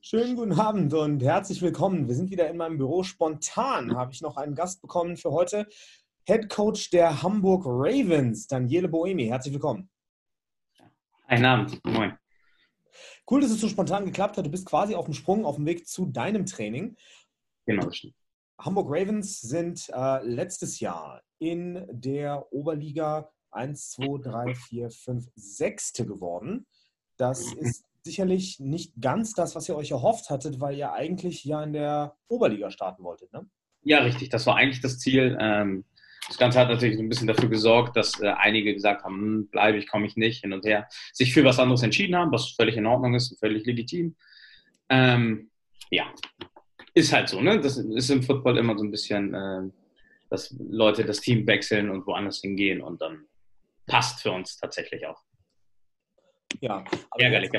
Schönen guten Abend und herzlich willkommen. Wir sind wieder in meinem Büro. Spontan habe ich noch einen Gast bekommen für heute. Head Coach der Hamburg Ravens, Daniele Boemi. Herzlich willkommen. Einen Abend. Moin. Cool, dass es so spontan geklappt hat. Du bist quasi auf dem Sprung, auf dem Weg zu deinem Training. Genau. Hamburg Ravens sind äh, letztes Jahr in der Oberliga 1, 2, 3, 4, 5, 6. geworden. Das mhm. ist sicherlich nicht ganz das, was ihr euch erhofft hattet, weil ihr eigentlich ja in der Oberliga starten wolltet, ne? Ja, richtig. Das war eigentlich das Ziel. Ähm, das Ganze hat natürlich so ein bisschen dafür gesorgt, dass äh, einige gesagt haben, hm, bleibe ich, komme ich nicht, hin und her, sich für was anderes entschieden haben, was völlig in Ordnung ist und völlig legitim. Ähm, ja, ist halt so, ne? Das ist im Football immer so ein bisschen, äh, dass Leute das Team wechseln und woanders hingehen und dann passt für uns tatsächlich auch. Ja, ärgerlich.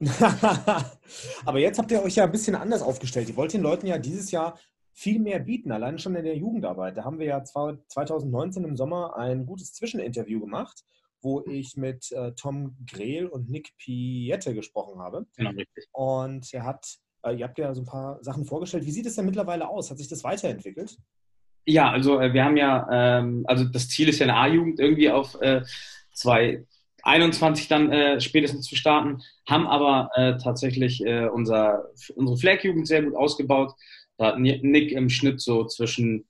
aber jetzt habt ihr euch ja ein bisschen anders aufgestellt. Ihr wollt den Leuten ja dieses Jahr viel mehr bieten, allein schon in der Jugendarbeit. Da haben wir ja 2019 im Sommer ein gutes Zwischeninterview gemacht, wo ich mit äh, Tom Grehl und Nick Piette gesprochen habe. Genau, richtig. Und er hat, äh, ihr habt ja so ein paar Sachen vorgestellt. Wie sieht es denn mittlerweile aus? Hat sich das weiterentwickelt? Ja, also äh, wir haben ja, ähm, also das Ziel ist ja eine A-Jugend irgendwie auf äh, zwei 21 dann äh, spätestens zu starten, haben aber äh, tatsächlich äh, unser, unsere Flag-Jugend sehr gut ausgebaut. Da hat Nick im Schnitt so zwischen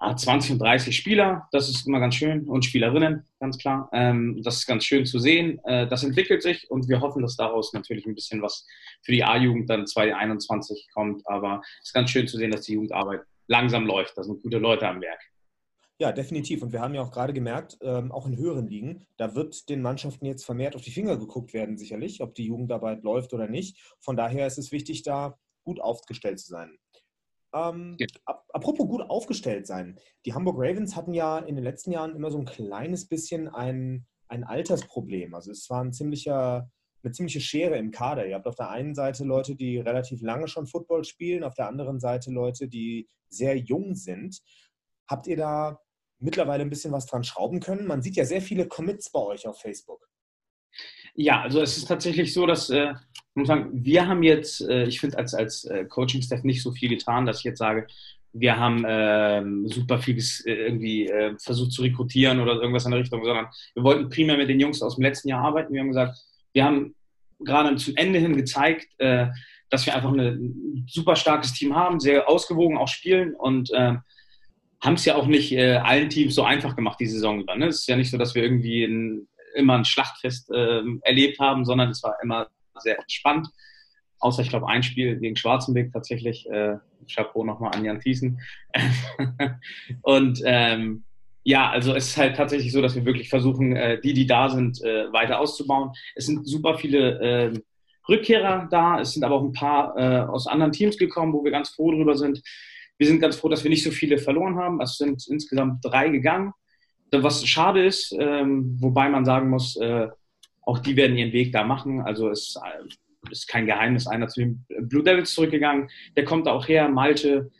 20 ah, und 30 Spieler, das ist immer ganz schön, und Spielerinnen, ganz klar. Ähm, das ist ganz schön zu sehen. Äh, das entwickelt sich und wir hoffen, dass daraus natürlich ein bisschen was für die A-Jugend dann 2021 kommt. Aber es ist ganz schön zu sehen, dass die Jugendarbeit langsam läuft. Da sind gute Leute am Werk. Ja, definitiv. Und wir haben ja auch gerade gemerkt, ähm, auch in höheren Ligen, da wird den Mannschaften jetzt vermehrt auf die Finger geguckt werden, sicherlich, ob die Jugendarbeit läuft oder nicht. Von daher ist es wichtig, da gut aufgestellt zu sein. Ähm, ja. apropos gut aufgestellt sein. Die Hamburg Ravens hatten ja in den letzten Jahren immer so ein kleines bisschen ein, ein Altersproblem. Also es war ein ziemlicher, eine ziemliche Schere im Kader. Ihr habt auf der einen Seite Leute, die relativ lange schon Football spielen, auf der anderen Seite Leute, die sehr jung sind. Habt ihr da mittlerweile ein bisschen was dran schrauben können? Man sieht ja sehr viele Commits bei euch auf Facebook. Ja, also es ist tatsächlich so, dass äh, muss sagen, wir haben jetzt, äh, ich finde als, als äh, Coaching-Staff nicht so viel getan, dass ich jetzt sage, wir haben äh, super viel äh, irgendwie äh, versucht zu rekrutieren oder irgendwas in der Richtung, sondern wir wollten primär mit den Jungs aus dem letzten Jahr arbeiten. Wir haben gesagt, wir haben gerade zum Ende hin gezeigt, äh, dass wir einfach eine, ein super starkes Team haben, sehr ausgewogen auch spielen und äh, haben es ja auch nicht äh, allen Teams so einfach gemacht, die Saison über. Ne? Es ist ja nicht so, dass wir irgendwie ein, immer ein Schlachtfest äh, erlebt haben, sondern es war immer sehr entspannt. Außer, ich glaube, ein Spiel gegen Schwarzenberg tatsächlich. Äh, Chapeau nochmal an Jan Thiessen. und ähm, ja, also es ist halt tatsächlich so, dass wir wirklich versuchen, äh, die, die da sind, äh, weiter auszubauen. Es sind super viele äh, Rückkehrer da. Es sind aber auch ein paar äh, aus anderen Teams gekommen, wo wir ganz froh drüber sind. Wir sind ganz froh, dass wir nicht so viele verloren haben. Es sind insgesamt drei gegangen. Was schade ist, ähm, wobei man sagen muss, äh, auch die werden ihren Weg da machen. Also es äh, ist kein Geheimnis. Einer zu den Blue Devils zurückgegangen. Der kommt da auch her, Malte.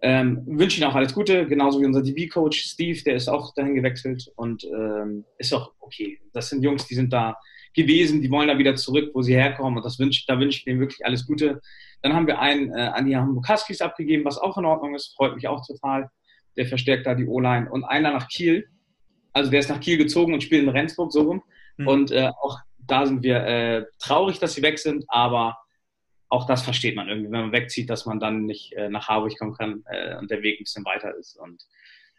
Ähm, wünsche Ihnen auch alles Gute, genauso wie unser DB-Coach Steve, der ist auch dahin gewechselt und ähm, ist auch okay. Das sind Jungs, die sind da gewesen, die wollen da wieder zurück, wo sie herkommen und das wünsch, da wünsche ich denen wirklich alles Gute. Dann haben wir einen äh, an die Hamburg Huskies abgegeben, was auch in Ordnung ist, freut mich auch total. Der verstärkt da die O-Line. Und einer nach Kiel, also der ist nach Kiel gezogen und spielt in Rendsburg so rum. Mhm. Und äh, auch da sind wir äh, traurig, dass sie weg sind, aber auch das versteht man irgendwie, wenn man wegzieht, dass man dann nicht äh, nach Harburg kommen kann äh, und der Weg ein bisschen weiter ist. Und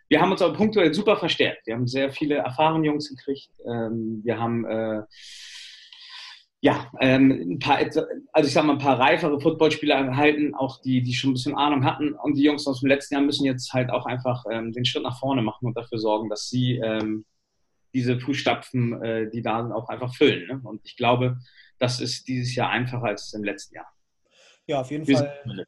wir haben uns aber punktuell super verstärkt. Wir haben sehr viele erfahrene Jungs gekriegt. Ähm, wir haben äh, ja, ähm, ein paar, also ich sag mal, ein paar reifere Footballspieler erhalten, auch die, die schon ein bisschen Ahnung hatten. Und die Jungs aus dem letzten Jahr müssen jetzt halt auch einfach ähm, den Schritt nach vorne machen und dafür sorgen, dass sie ähm, diese Fußstapfen, äh, die da sind, auch einfach füllen. Ne? Und ich glaube, das ist dieses Jahr einfacher als im letzten Jahr. Ja, auf jeden Wir Fall.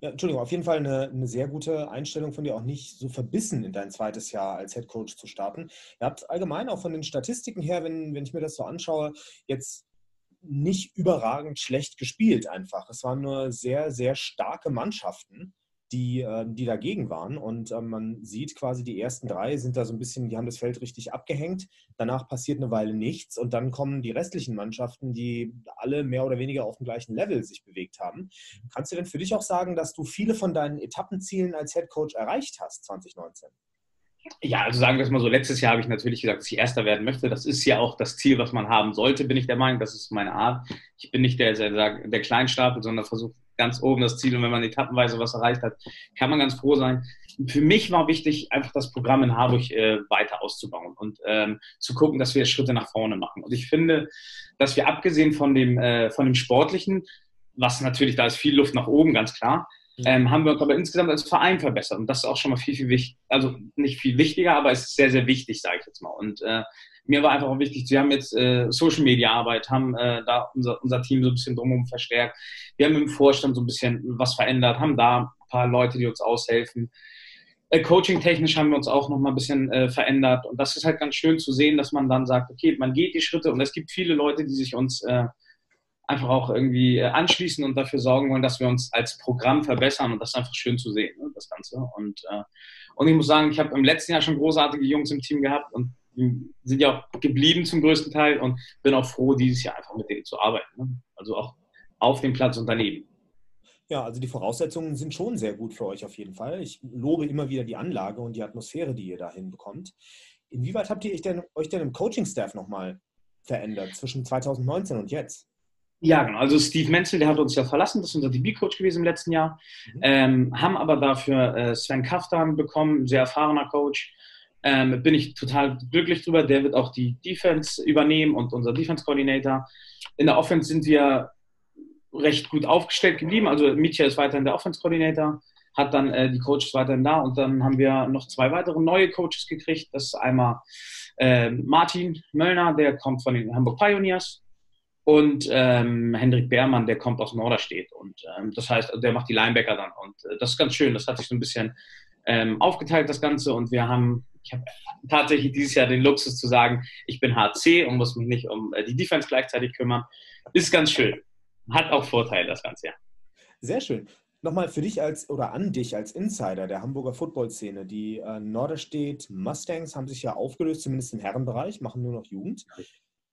Ja, Entschuldigung, auf jeden Fall eine, eine, sehr gute Einstellung von dir, auch nicht so verbissen in dein zweites Jahr als Head Coach zu starten. Ihr habt allgemein auch von den Statistiken her, wenn, wenn ich mir das so anschaue, jetzt nicht überragend schlecht gespielt einfach. Es waren nur sehr, sehr starke Mannschaften, die, äh, die dagegen waren. Und äh, man sieht quasi, die ersten drei sind da so ein bisschen, die haben das Feld richtig abgehängt. Danach passiert eine Weile nichts und dann kommen die restlichen Mannschaften, die alle mehr oder weniger auf dem gleichen Level sich bewegt haben. Kannst du denn für dich auch sagen, dass du viele von deinen Etappenzielen als Head Coach erreicht hast 2019? Ja, also sagen wir es mal so, letztes Jahr habe ich natürlich gesagt, dass ich Erster werden möchte. Das ist ja auch das Ziel, was man haben sollte, bin ich der Meinung. Das ist meine Art. Ich bin nicht der, der, der Kleinstapel, sondern versuche ganz oben das Ziel. Und wenn man etappenweise was erreicht hat, kann man ganz froh sein. Für mich war wichtig, einfach das Programm in Harburg äh, weiter auszubauen und ähm, zu gucken, dass wir Schritte nach vorne machen. Und ich finde, dass wir abgesehen von dem, äh, von dem Sportlichen, was natürlich, da ist viel Luft nach oben, ganz klar, Mhm. ähm, haben wir uns aber insgesamt als Verein verbessert. Und das ist auch schon mal viel, viel wichtig, also nicht viel wichtiger, aber es ist sehr, sehr wichtig, sage ich jetzt mal. Und äh, mir war einfach auch wichtig, wir haben jetzt äh, Social Media Arbeit, haben äh, da unser, unser Team so ein bisschen drumherum verstärkt. Wir haben im Vorstand so ein bisschen was verändert, haben da ein paar Leute, die uns aushelfen. Äh, Coaching-technisch haben wir uns auch noch mal ein bisschen äh, verändert. Und das ist halt ganz schön zu sehen, dass man dann sagt, okay, man geht die Schritte und es gibt viele Leute, die sich uns äh, einfach auch irgendwie äh, anschließen und dafür sorgen wollen, dass wir uns als Programm verbessern und das ist einfach schön zu sehen, ne, das Ganze. Und, äh, und ich muss sagen, ich habe im letzten Jahr schon großartige Jungs im Team gehabt und sind ja auch geblieben zum größten Teil und bin auch froh, dieses Jahr einfach mit denen zu arbeiten. Ne? Also auch auf dem Platz und daneben. Ja, also die Voraussetzungen sind schon sehr gut für euch auf jeden Fall. Ich lobe immer wieder die Anlage und die Atmosphäre, die ihr da hinbekommt. Inwieweit habt ihr euch denn, euch denn im Coaching-Staff nochmal verändert zwischen 2019 und jetzt? Ja, genau. Also Steve Menzel, der hat uns ja verlassen, das ist unser DB-Coach gewesen im letzten Jahr. Mhm. Ähm, haben aber dafür äh, Sven Kaftan bekommen, sehr erfahrener Coach. Ähm, bin ich total glücklich drüber. Der wird auch die Defense übernehmen und unser Defense-Coordinator. In der Offense sind wir recht gut aufgestellt geblieben. Also Mitya ist weiterhin der Offense-Coordinator, hat dann äh, die Coaches weiterhin da und dann haben wir noch zwei weitere neue Coaches gekriegt. Das ist einmal äh, Martin Möllner, der kommt von den Hamburg Pioneers und ähm, Hendrik Beermann, der kommt aus Norderstedt. Und ähm, das heißt, der macht die Linebacker dann. Und äh, das ist ganz schön. Das hat sich so ein bisschen ähm, aufgeteilt, das Ganze. Und wir haben, ich habe tatsächlich dieses Jahr den Luxus zu sagen, ich bin HC und muss mich nicht um äh, die Defense gleichzeitig kümmern. Ist ganz schön. Hat auch Vorteile, das Ganze, ja. Sehr schön. Nochmal für dich als oder an dich als Insider der Hamburger Football-Szene. Die äh, Norderstedt Mustangs haben sich ja aufgelöst, zumindest im Herrenbereich, machen nur noch Jugend.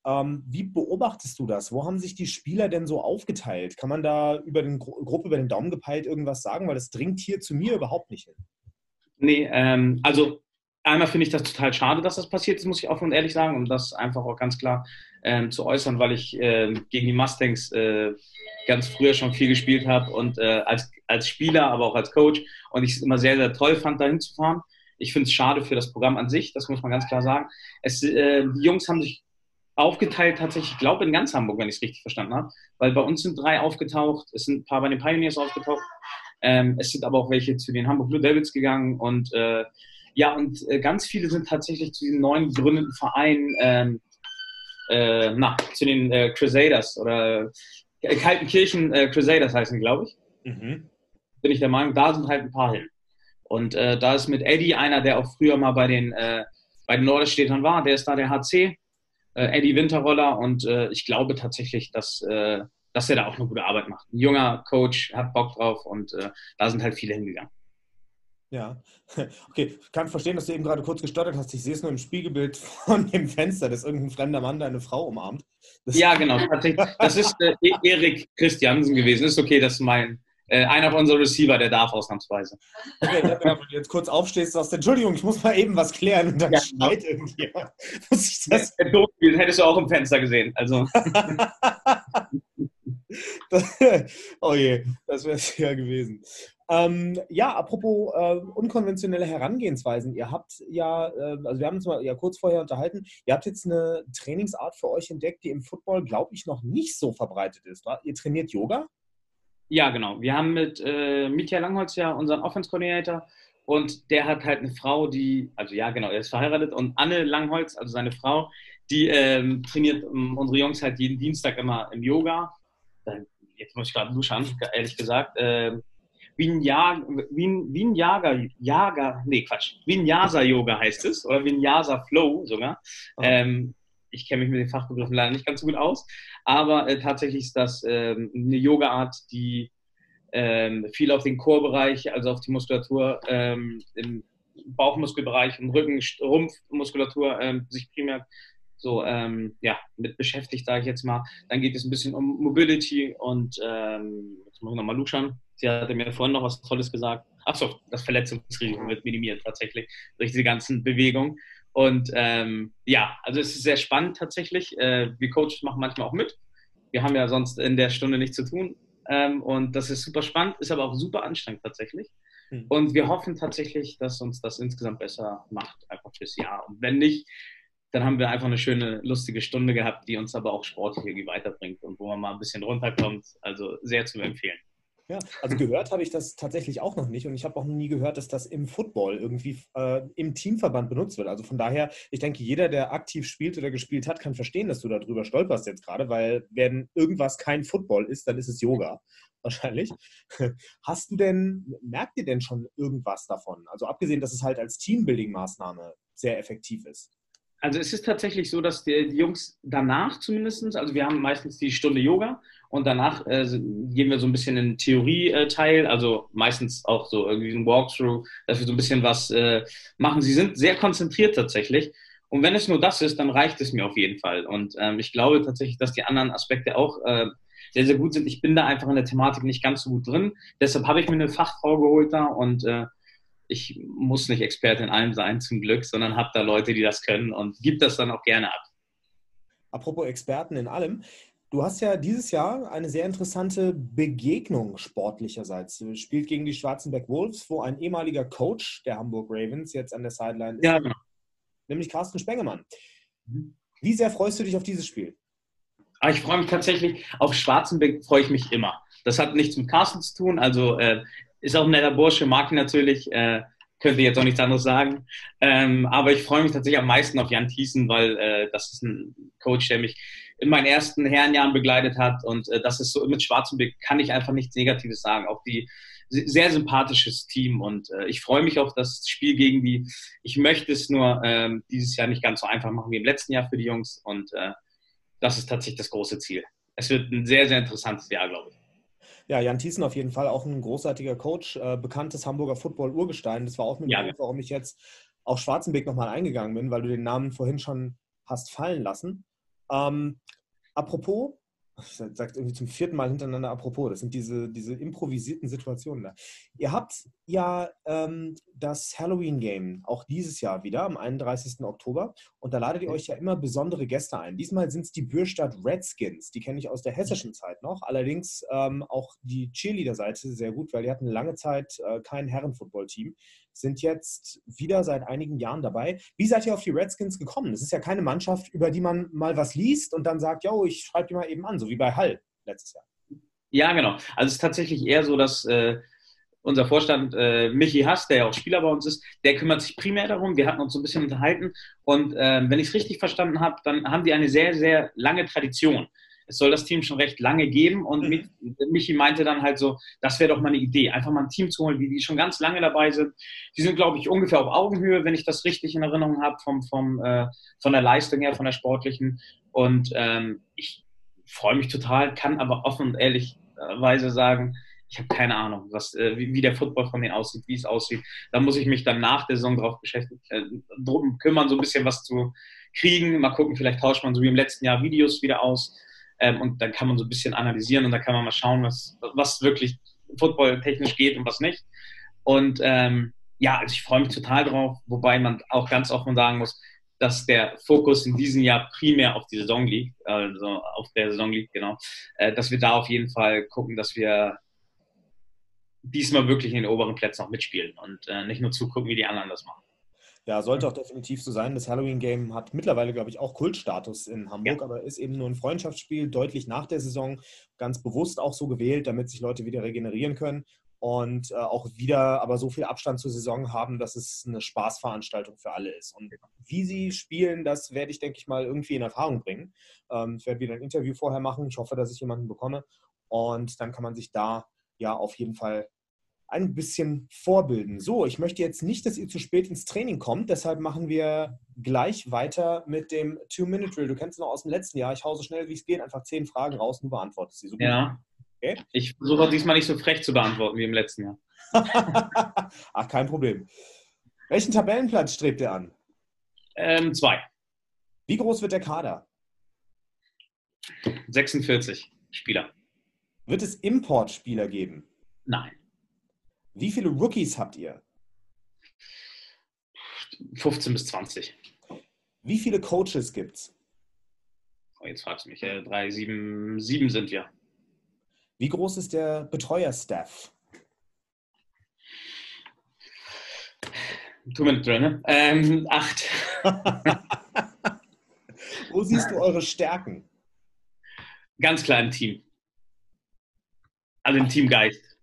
Ähm, wie beobachtest du das? Wo haben sich die Spieler denn so aufgeteilt? Kann man da über den Gruppe über den Daumen gepeilt irgendwas sagen? Weil das dringt hier zu mir überhaupt nicht hin. Nee, ähm, also einmal finde ich das total schade, dass das passiert ist, muss ich offen und ehrlich sagen, um das einfach auch ganz klar ähm, zu äußern, weil ich äh, gegen die Mustangs äh, ganz früher schon viel gespielt habe und äh, als, als Spieler, aber auch als Coach und ich es immer sehr, sehr toll fand, dahin zu fahren. Ich finde es schade für das Programm an sich, das muss man ganz klar sagen. Es, äh, die Jungs haben sich aufgeteilt tatsächlich, ich glaube in ganz Hamburg, wenn ich es richtig verstanden habe, weil bei uns sind drei aufgetaucht, es sind ein paar bei den Pioneers aufgetaucht, ähm, es sind aber auch welche zu den Hamburg Blue Devils gegangen und äh, ja, und äh, ganz viele sind tatsächlich zu den neuen gegründeten Vereinen, ähm, äh, na, zu den äh, Crusaders oder äh, Kaltenkirchen äh, Crusaders heißen, glaube ich. Mhm. Bin ich der Meinung, da sind halt ein paar hin. Und da ist mit Eddie einer, der auch früher mal bei den, bei den Norderstädtern war, der ist da der HC äh, Eddie Winterroller und äh, ich glaube tatsächlich, dass, äh, dass er da auch eine gute Arbeit macht. Ein junger Coach hat Bock drauf und äh, da sind halt viele hingegangen. Ja, okay. Ich kann verstehen, dass du eben gerade kurz gestottert hast. Ich sehe es nur im Spiegelbild von dem Fenster, dass irgendein fremder Mann deine Frau umarmt. Das ja, genau. Tatsächlich. Das ist äh, e-, Erik Christiansen gewesen. Ist okay, dass mein äh, einer von unseren Receiver, der darf ausnahmsweise. Okay, wenn du jetzt kurz aufstehst sagst, Entschuldigung, ich muss mal eben was klären und dann ja. schneit irgendjemand. Muss ich das? Der hättest du auch im Fenster gesehen. Also. oh je, das wäre es ja gewesen. Ähm, ja, apropos äh, unkonventionelle Herangehensweisen. Ihr habt ja, äh, also wir haben uns mal ja kurz vorher unterhalten, ihr habt jetzt eine Trainingsart für euch entdeckt, die im Football, glaube ich, noch nicht so verbreitet ist. Wa? Ihr trainiert Yoga? Ja, genau. Wir haben mit äh, Mitya Langholz ja unseren Offense-Coordinator und der hat halt eine Frau, die, also ja, genau, er ist verheiratet und Anne Langholz, also seine Frau, die ähm, trainiert um, unsere Jungs halt jeden Dienstag immer im Yoga. Jetzt muss ich gerade duschen, ehrlich gesagt. Äh, Vinyasa, Vinyasa, Yaga, nee, Quatsch, Vinyasa Yoga heißt es, oder Vinyasa Flow sogar. Oh. Ähm, ich kenne mich mit den Fachbegriffen leider nicht ganz so gut aus, aber äh, tatsächlich ist das äh, eine Yoga-Art, die ähm, viel auf den Chorbereich, also auf die Muskulatur ähm, im Bauchmuskelbereich und Rücken, Rumpfmuskulatur ähm, sich primär so ähm, ja, mit beschäftigt, sage ich jetzt mal. Dann geht es ein bisschen um Mobility und ähm, jetzt muss ich nochmal luschern. Sie hatte mir vorhin noch was Tolles gesagt. Achso, das Verletzungsrisiko wird minimiert tatsächlich durch diese ganzen Bewegungen. Und ähm, ja, also es ist sehr spannend tatsächlich. Äh, wir Coaches machen manchmal auch mit. Wir haben ja sonst in der Stunde nichts zu tun. Ähm, und das ist super spannend, ist aber auch super anstrengend tatsächlich. Mhm. Und wir hoffen tatsächlich, dass uns das insgesamt besser macht, einfach fürs Jahr. Und wenn nicht, dann haben wir einfach eine schöne, lustige Stunde gehabt, die uns aber auch sportlich irgendwie weiterbringt und wo man mal ein bisschen runterkommt. Also sehr zu empfehlen. Ja, also gehört habe ich das tatsächlich auch noch nicht und ich habe auch nie gehört, dass das im Football irgendwie äh, im Teamverband benutzt wird. Also von daher, ich denke, jeder, der aktiv spielt oder gespielt hat, kann verstehen, dass du darüber stolperst jetzt gerade, weil wenn irgendwas kein Football ist, dann ist es Yoga wahrscheinlich. Hast du denn, merkt ihr denn schon irgendwas davon? Also abgesehen, dass es halt als Teambuilding-Maßnahme sehr effektiv ist. Also es ist tatsächlich so, dass die, die Jungs danach zumindest, also wir haben meistens die Stunde Yoga und danach äh, gehen wir so ein bisschen in den Theorie-Teil, also meistens auch so irgendwie ein Walkthrough, dass wir so ein bisschen was äh, machen. Sie sind sehr konzentriert tatsächlich. Und wenn es nur das ist, dann reicht es mir auf jeden Fall. Und ähm, ich glaube tatsächlich, dass die anderen Aspekte auch äh, sehr, sehr gut sind. Ich bin da einfach in der Thematik nicht ganz so gut drin. Deshalb habe ich mir eine Fachfrau geholt da und äh, ich muss nicht Experte in allem sein, zum Glück, sondern habe da Leute, die das können und gebe das dann auch gerne ab. Apropos Experten in allem. Du hast ja dieses Jahr eine sehr interessante Begegnung sportlicherseits. Du spielt gegen die Schwarzenberg Wolves, wo ein ehemaliger Coach der Hamburg Ravens jetzt an der Sideline ist. Ja, genau. Nämlich Carsten Spengemann. Mhm. Wie sehr freust du dich auf dieses Spiel? Ah, ich freue mich tatsächlich, auf Schwarzenberg freue ich mich immer. Das hat nichts mit Carsten zu tun. Also äh, ist auch ein netter Bursche, mag ihn natürlich, äh, könnte jetzt auch nichts anderes sagen. Ähm, aber ich freue mich tatsächlich am meisten auf Jan Thiessen, weil äh, das ist ein Coach, der mich in meinen ersten Herrenjahren begleitet hat. Und äh, das ist so mit Schwarzenbeck kann ich einfach nichts Negatives sagen. Auch die sehr sympathisches Team und äh, ich freue mich auf das Spiel gegen die. Ich möchte es nur ähm, dieses Jahr nicht ganz so einfach machen wie im letzten Jahr für die Jungs und äh, das ist tatsächlich das große Ziel. Es wird ein sehr, sehr interessantes Jahr, glaube ich. Ja, Jan Thiessen auf jeden Fall auch ein großartiger Coach, äh, bekanntes Hamburger Football-Urgestein. Das war auch ein ja. Grund, warum ich jetzt auf Schwarzenbeck nochmal eingegangen bin, weil du den Namen vorhin schon hast fallen lassen. Ähm, apropos, ich sage irgendwie zum vierten Mal hintereinander apropos, das sind diese, diese improvisierten Situationen da. Ihr habt ja ähm, das Halloween-Game auch dieses Jahr wieder am 31. Oktober und da ladet ihr euch ja immer besondere Gäste ein. Diesmal sind es die Bürstadt Redskins, die kenne ich aus der hessischen Zeit noch, allerdings ähm, auch die Cheerleader-Seite sehr gut, weil die hatten lange Zeit äh, kein Herrenfootball-Team sind jetzt wieder seit einigen Jahren dabei. Wie seid ihr auf die Redskins gekommen? Es ist ja keine Mannschaft, über die man mal was liest und dann sagt, yo, ich schreibe die mal eben an, so wie bei Hall letztes Jahr. Ja, genau. Also es ist tatsächlich eher so, dass äh, unser Vorstand äh, Michi Hass, der ja auch Spieler bei uns ist, der kümmert sich primär darum. Wir hatten uns so ein bisschen unterhalten und äh, wenn ich es richtig verstanden habe, dann haben die eine sehr, sehr lange Tradition es soll das Team schon recht lange geben. Und mhm. Michi meinte dann halt so, das wäre doch mal eine Idee, einfach mal ein Team zu holen, wie die schon ganz lange dabei sind. Die sind, glaube ich, ungefähr auf Augenhöhe, wenn ich das richtig in Erinnerung habe, vom, vom, äh, von der Leistung her, von der sportlichen. Und ähm, ich freue mich total, kann aber offen und ehrlichweise sagen, ich habe keine Ahnung, was, äh, wie, wie, der Football von denen aussieht, wie es aussieht. Da muss ich mich dann nach der Saison drauf beschäftigen, äh, drum kümmern, so ein bisschen was zu kriegen. Mal gucken, vielleicht tauscht man so wie im letzten Jahr Videos wieder aus. Ähm, und dann kann man so ein bisschen analysieren und da kann man mal schauen, was, was wirklich footballtechnisch geht und was nicht. Und ähm, ja, also ich freue mich total drauf, wobei man auch ganz offen sagen muss, dass der Fokus in diesem Jahr primär auf die Saison liegt, also auf der Saison liegt, genau, äh, dass wir da auf jeden Fall gucken, dass wir diesmal wirklich in den oberen Plätzen auch mitspielen und äh, nicht nur zugucken, wie die anderen das machen. Ja, sollte auch definitiv so sein. Das Halloween-Game hat mittlerweile, glaube ich, auch Kultstatus in Hamburg, ja. aber ist eben nur ein Freundschaftsspiel, deutlich nach der Saison, ganz bewusst auch so gewählt, damit sich Leute wieder regenerieren können und äh, auch wieder aber so viel Abstand zur Saison haben, dass es eine Spaßveranstaltung für alle ist. Und wie sie spielen, das werde ich, denke ich mal, irgendwie in Erfahrung bringen. Ähm, ich werde wieder ein Interview vorher machen. Ich hoffe, dass ich jemanden bekomme. Und dann kann man sich da ja auf jeden Fall ein bisschen vorbilden. So, ich möchte jetzt nicht, dass ihr zu spät ins Training kommt, deshalb machen wir gleich weiter mit dem Two-Minute-Drill. Du kennst es noch aus dem letzten Jahr. Ich hau so schnell wie es geht einfach zehn Fragen raus und du beantwortest sie. So ja. Okay. Ich versuche diesmal nicht so frech zu beantworten wie im letzten Jahr. Ach, kein Problem. Welchen Tabellenplatz strebt ihr an? Ähm, zwei. Wie groß wird der Kader? 46 Spieler. Wird es Importspieler geben? Nein. Wie viele Rookies habt ihr? 15 bis 20. Wie viele Coaches gibt's? Oh, jetzt fragst du mich. Äh, drei, sieben, sieben sind wir. Wie groß ist der Betreuerstaff? Two Minute Drill, ne? Ähm, acht. Wo siehst du eure Stärken? Ganz klar im Team. Also im Teamgeist.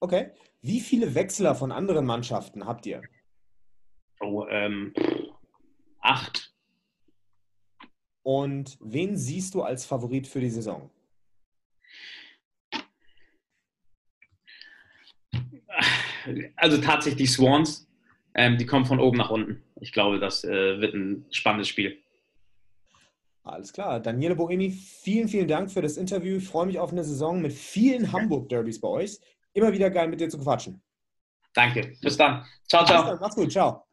Okay. Wie viele Wechsler von anderen Mannschaften habt ihr? Oh, ähm, acht. Und wen siehst du als Favorit für die Saison? Also tatsächlich Swans. Ähm, die kommen von oben nach unten. Ich glaube, das äh, wird ein spannendes Spiel. Alles klar. Daniele Boemi, vielen, vielen Dank für das Interview. Ich freue mich auf eine Saison mit vielen Hamburg-Derbys bei euch. Immer wieder geil mit dir zu quatschen. Danke. Bis dann. Ciao, ciao. Bis dann. Mach's gut. Ciao.